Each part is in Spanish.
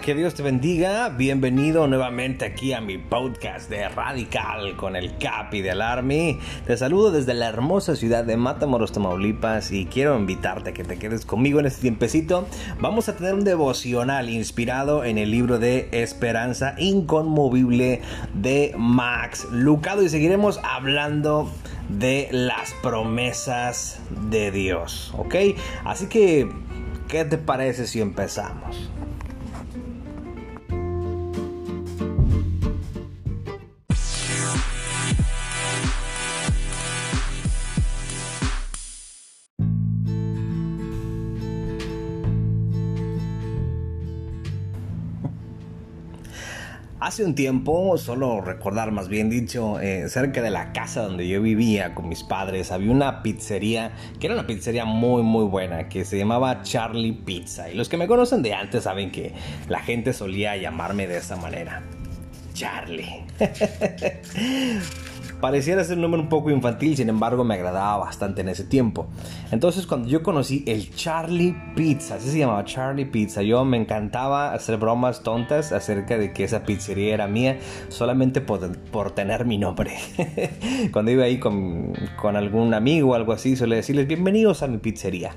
Que Dios te bendiga. Bienvenido nuevamente aquí a mi podcast de Radical con el Capi del Army. Te saludo desde la hermosa ciudad de Matamoros, Tamaulipas y quiero invitarte a que te quedes conmigo en este tiempecito. Vamos a tener un devocional inspirado en el libro de Esperanza Inconmovible de Max Lucado y seguiremos hablando de las promesas de Dios, ¿ok? Así que, ¿qué te parece si empezamos? Hace un tiempo, solo recordar más bien dicho, eh, cerca de la casa donde yo vivía con mis padres, había una pizzería que era una pizzería muy muy buena que se llamaba Charlie Pizza. Y los que me conocen de antes saben que la gente solía llamarme de esa manera. Charlie. Pareciera ser un nombre un poco infantil, sin embargo me agradaba bastante en ese tiempo. Entonces cuando yo conocí el Charlie Pizza, así se llamaba Charlie Pizza, yo me encantaba hacer bromas tontas acerca de que esa pizzería era mía solamente por, tener mi nombre. cuando iba ahí con, algún amigo o algo así, solía decirles bienvenidos a mi pizzería.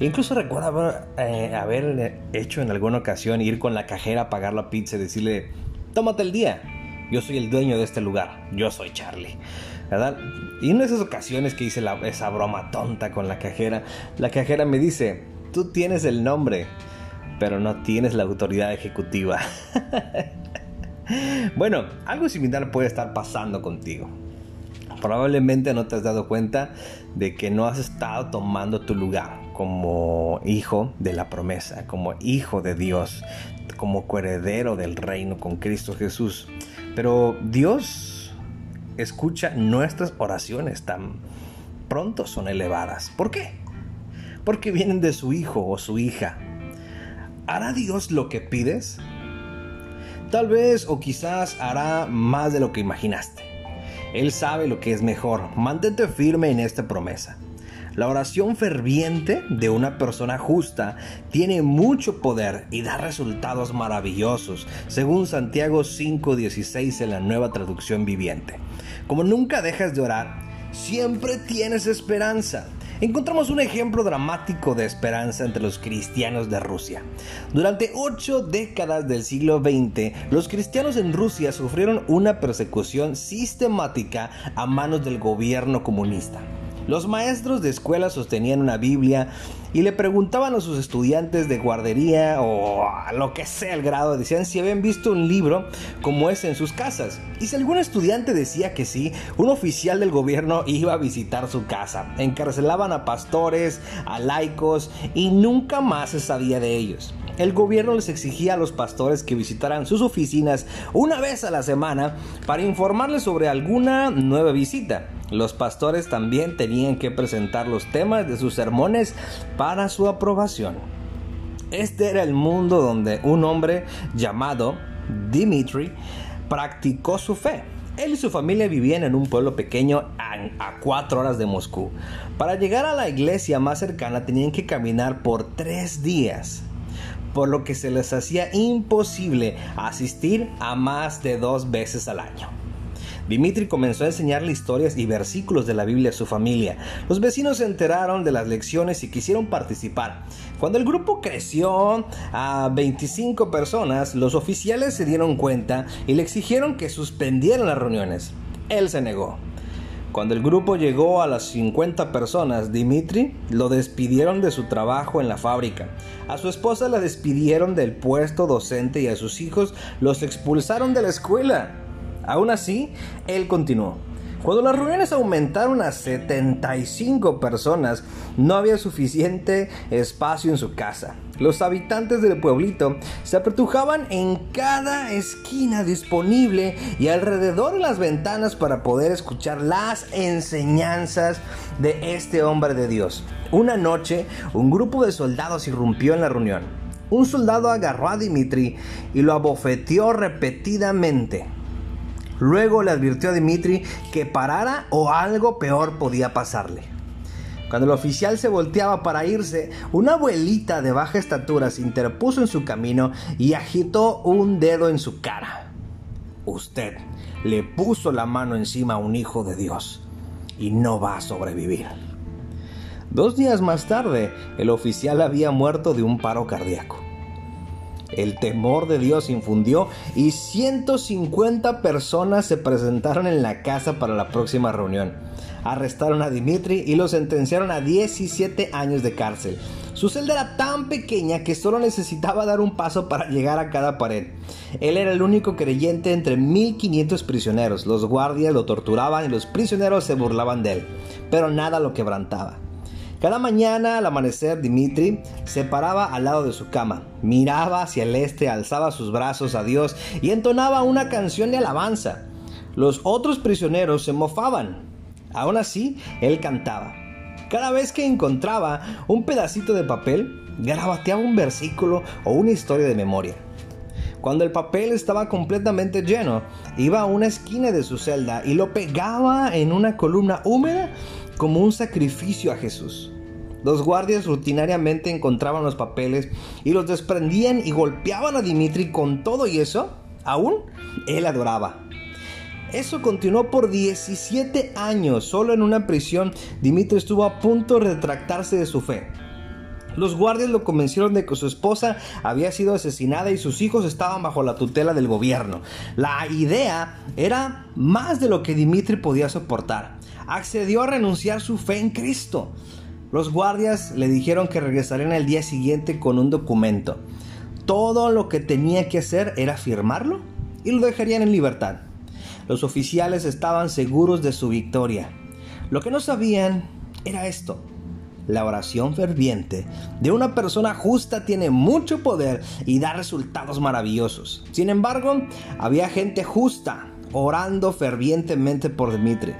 E incluso recuerdo eh, haber, hecho en alguna ocasión ir con la cajera a pagar la pizza y decirle, tómate el día yo soy el dueño de este lugar, yo soy Charlie. ¿Verdad? Y en esas ocasiones que hice esa broma tonta con la cajera, la cajera me dice, tú tienes el nombre, pero no tienes la autoridad ejecutiva. bueno, algo similar puede estar pasando contigo. Probablemente no te has dado cuenta de que no has estado tomando tu lugar como hijo de la promesa, como hijo de Dios, como coheredero del reino con Cristo Jesús. Pero Dios escucha nuestras oraciones tan pronto son elevadas. ¿Por qué? Porque vienen de su hijo o su hija. ¿Hará Dios lo que pides? Tal vez o quizás hará más de lo que imaginaste. Él sabe lo que es mejor. Mantente firme en esta promesa. La oración ferviente de una persona justa tiene mucho poder y da resultados maravillosos, según Santiago 5:16 en la nueva traducción viviente. Como nunca dejas de orar, siempre tienes esperanza. Encontramos un ejemplo dramático de esperanza entre los cristianos de Rusia. Durante ocho décadas del siglo XX, los cristianos en Rusia sufrieron una persecución sistemática a manos del gobierno comunista. Los maestros de escuela sostenían una Biblia y le preguntaban a sus estudiantes de guardería o a lo que sea el grado, decían si habían visto un libro como ese en sus casas. Y si algún estudiante decía que sí, un oficial del gobierno iba a visitar su casa. Encarcelaban a pastores, a laicos y nunca más se sabía de ellos. El gobierno les exigía a los pastores que visitaran sus oficinas una vez a la semana para informarles sobre alguna nueva visita. Los pastores también tenían que presentar los temas de sus sermones para su aprobación. Este era el mundo donde un hombre llamado Dimitri practicó su fe. Él y su familia vivían en un pueblo pequeño a, cuatro horas de Moscú. Para llegar a la iglesia más cercana tenían que caminar por tres días, por lo que se les hacía imposible asistir a más de dos veces al año. Dimitri comenzó a enseñarle historias y versículos de la Biblia a su familia. Los vecinos se enteraron de las lecciones y quisieron participar. Cuando el grupo creció a 25 personas, los oficiales se dieron cuenta y le exigieron que suspendieran las reuniones. Él se negó. Cuando el grupo llegó a las 50 personas, Dimitri lo despidieron de su trabajo en la fábrica. A su esposa la despidieron del puesto docente y a sus hijos los expulsaron de la escuela. Aún así, él continuó. Cuando las reuniones aumentaron a 75 personas, no había suficiente espacio en su casa. Los habitantes del pueblito se apretujaban en cada esquina disponible y alrededor de las ventanas para poder escuchar las enseñanzas de este hombre de Dios. Una noche, un grupo de soldados irrumpió en la reunión. Un soldado agarró a Dimitri y lo abofeteó repetidamente. Luego le advirtió a Dimitri que parara o algo peor podía pasarle. Cuando el oficial se volteaba para irse, una abuelita de baja estatura se interpuso en su camino y agitó un dedo en su cara. Usted le puso la mano encima a un hijo de Dios y no va a sobrevivir. Dos días más tarde, el oficial había muerto de un paro cardíaco. El temor de Dios infundió y 150 personas se presentaron en la casa para la próxima reunión. Arrestaron a Dimitri y lo sentenciaron a 17 años de cárcel. Su celda era tan pequeña que solo necesitaba dar un paso para llegar a cada pared. Él era el único creyente entre 1500 prisioneros. Los guardias lo torturaban y los prisioneros se burlaban de él, pero nada lo quebrantaba. Cada mañana al amanecer Dimitri se paraba al lado de su cama, miraba hacia el este, alzaba sus brazos a Dios y entonaba una canción de alabanza. Los otros prisioneros se mofaban. Aún así, él cantaba. Cada vez que encontraba un pedacito de papel, grabateaba un versículo o una historia de memoria. Cuando el papel estaba completamente lleno, iba a una esquina de su celda y lo pegaba en una columna húmeda como un sacrificio a Jesús. Los guardias rutinariamente encontraban los papeles y los desprendían y golpeaban a Dimitri con todo y eso, aún él adoraba. Eso continuó por 17 años. Solo en una prisión, Dimitri estuvo a punto de retractarse de su fe. Los guardias lo convencieron de que su esposa había sido asesinada y sus hijos estaban bajo la tutela del gobierno. La idea era más de lo que Dimitri podía soportar. Accedió a renunciar su fe en Cristo. Los guardias le dijeron que regresarían el día siguiente con un documento. Todo lo que tenía que hacer era firmarlo y lo dejarían en libertad. Los oficiales estaban seguros de su victoria. Lo que no sabían era esto. La oración ferviente de una persona justa tiene mucho poder y da resultados maravillosos. Sin embargo, había gente justa orando fervientemente por Dimitri.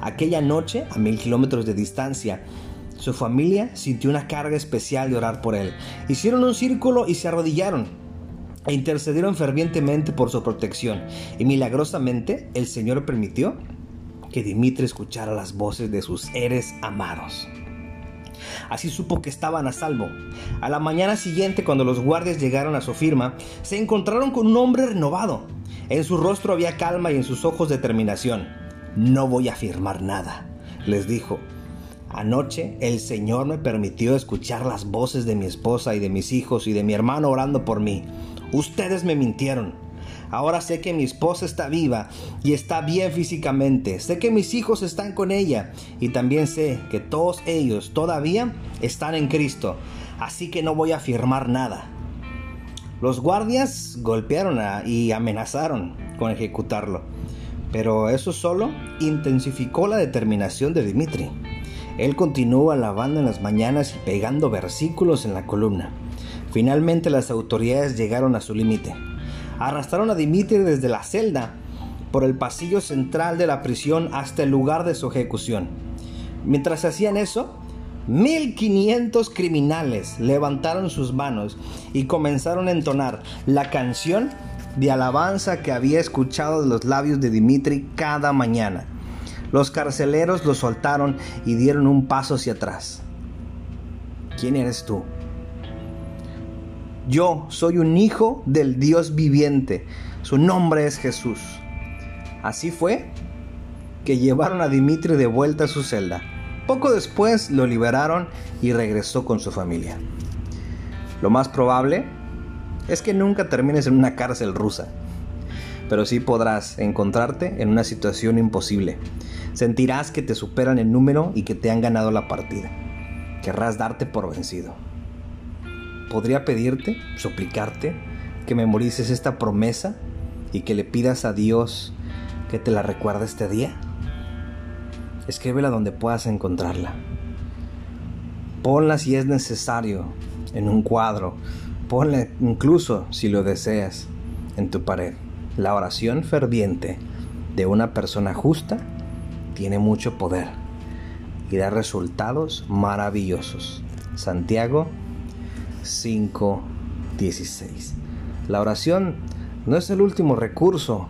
Aquella noche, a mil kilómetros de distancia, su familia sintió una carga especial de orar por él. Hicieron un círculo y se arrodillaron e intercedieron fervientemente por su protección. Y milagrosamente el Señor permitió que Dimitri escuchara las voces de sus seres amados. Así supo que estaban a salvo. A la mañana siguiente, cuando los guardias llegaron a su firma, se encontraron con un hombre renovado. En su rostro había calma y en sus ojos determinación. No voy a firmar nada, les dijo. Anoche el Señor me permitió escuchar las voces de mi esposa y de mis hijos y de mi hermano orando por mí. Ustedes me mintieron. Ahora sé que mi esposa está viva y está bien físicamente. Sé que mis hijos están con ella y también sé que todos ellos todavía están en Cristo. Así que no voy a firmar nada. Los guardias golpearon y amenazaron con ejecutarlo. Pero eso solo intensificó la determinación de Dimitri. Él continuó alabando en las mañanas y pegando versículos en la columna. Finalmente las autoridades llegaron a su límite. Arrastraron a Dimitri desde la celda por el pasillo central de la prisión hasta el lugar de su ejecución. Mientras hacían eso, 1500 criminales levantaron sus manos y comenzaron a entonar la canción de alabanza que había escuchado de los labios de Dimitri cada mañana. Los carceleros lo soltaron y dieron un paso hacia atrás. ¿Quién eres tú? Yo soy un hijo del Dios viviente. Su nombre es Jesús. Así fue que llevaron a Dimitri de vuelta a su celda. Poco después lo liberaron y regresó con su familia. Lo más probable es que nunca termines en una cárcel rusa, pero sí podrás encontrarte en una situación imposible Sentirás que te superan el número y que te han ganado la partida. Querrás darte por vencido. Podría pedirte, suplicarte, que memorices esta promesa y que le pidas a Dios que te la recuerde este día. Escríbela donde puedas encontrarla. Ponla si es necesario en un cuadro. Ponla incluso si lo deseas en tu pared. La oración ferviente de una persona justa tiene mucho poder y da resultados maravillosos. Santiago 5:16. La oración no es el último recurso,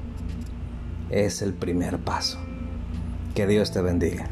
es el primer paso. Que Dios te bendiga.